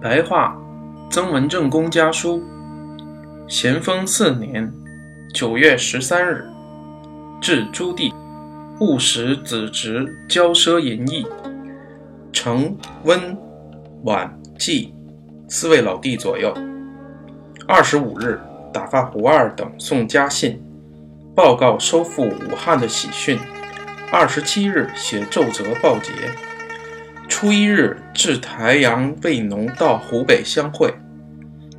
白话，曾文正公家书。咸丰四年九月十三日，至朱棣，勿使子侄骄奢淫逸。承、温、婉、纪四位老弟左右。二十五日，打发胡二等送家信，报告收复武汉的喜讯。二十七日，写奏折报捷。初一日，至台阳卫农到湖北相会。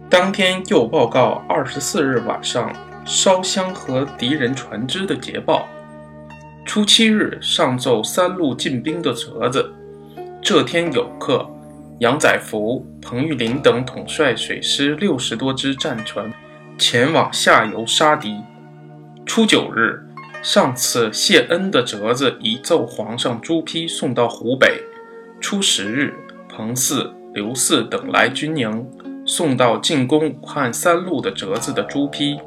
当天又报告二十四日晚上烧香和敌人船只的捷报。初七日上奏三路进兵的折子。这天有客，杨载福、彭玉麟等统帅水师六十多只战船，前往下游杀敌。初九日上次谢恩的折子已奏皇上朱批送到湖北。初十日，彭四、刘四等来军营，送到进攻武汉三路的折子的朱批。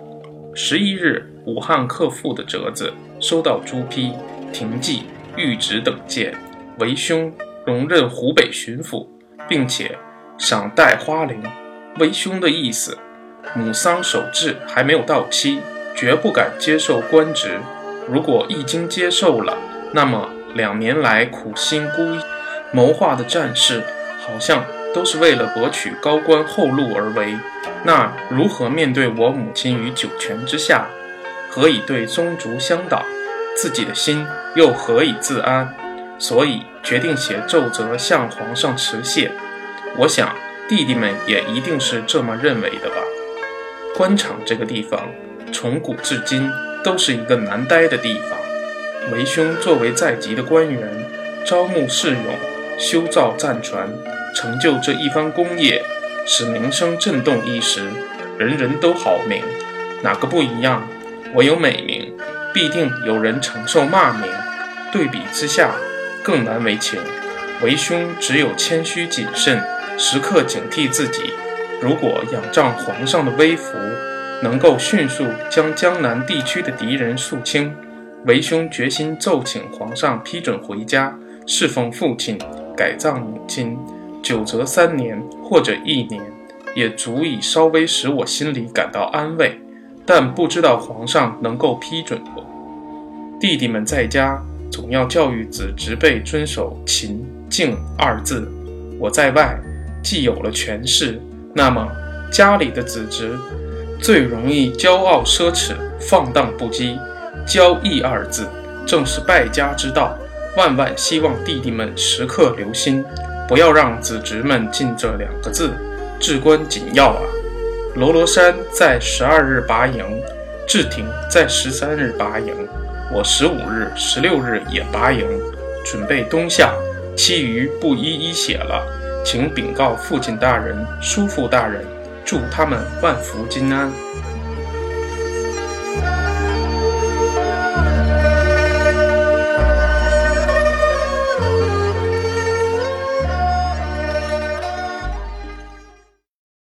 十一日，武汉克复的折子收到朱批，廷记、谕旨等件，为兄荣任湖北巡抚，并且赏戴花翎。为兄的意思，母丧守制还没有到期，绝不敢接受官职。如果一经接受了，那么两年来苦心孤诣。谋划的战事，好像都是为了博取高官厚禄而为。那如何面对我母亲于九泉之下？何以对宗族相党？自己的心又何以自安？所以决定写奏折向皇上辞谢。我想弟弟们也一定是这么认为的吧。官场这个地方，从古至今都是一个难待的地方。为兄作为在籍的官员，招募士勇。修造战船，成就这一番功业，使名声震动一时，人人都好名。哪个不一样？我有美名，必定有人承受骂名。对比之下，更难为情。为兄只有谦虚谨慎，时刻警惕自己。如果仰仗皇上的威福，能够迅速将江南地区的敌人肃清，为兄决心奏请皇上批准回家侍奉父亲。改葬母亲，久则三年或者一年，也足以稍微使我心里感到安慰。但不知道皇上能够批准不？弟弟们在家总要教育子侄辈遵守勤敬二字。我在外既有了权势，那么家里的子侄最容易骄傲奢侈、放荡不羁。骄逸二字正是败家之道。万万希望弟弟们时刻留心，不要让子侄们进这两个字，至关紧要啊！罗罗山在十二日拔营，志挺在十三日拔营，我十五日、十六日也拔营，准备冬夏，其余不一一写了，请禀告父亲大人、叔父大人，祝他们万福金安。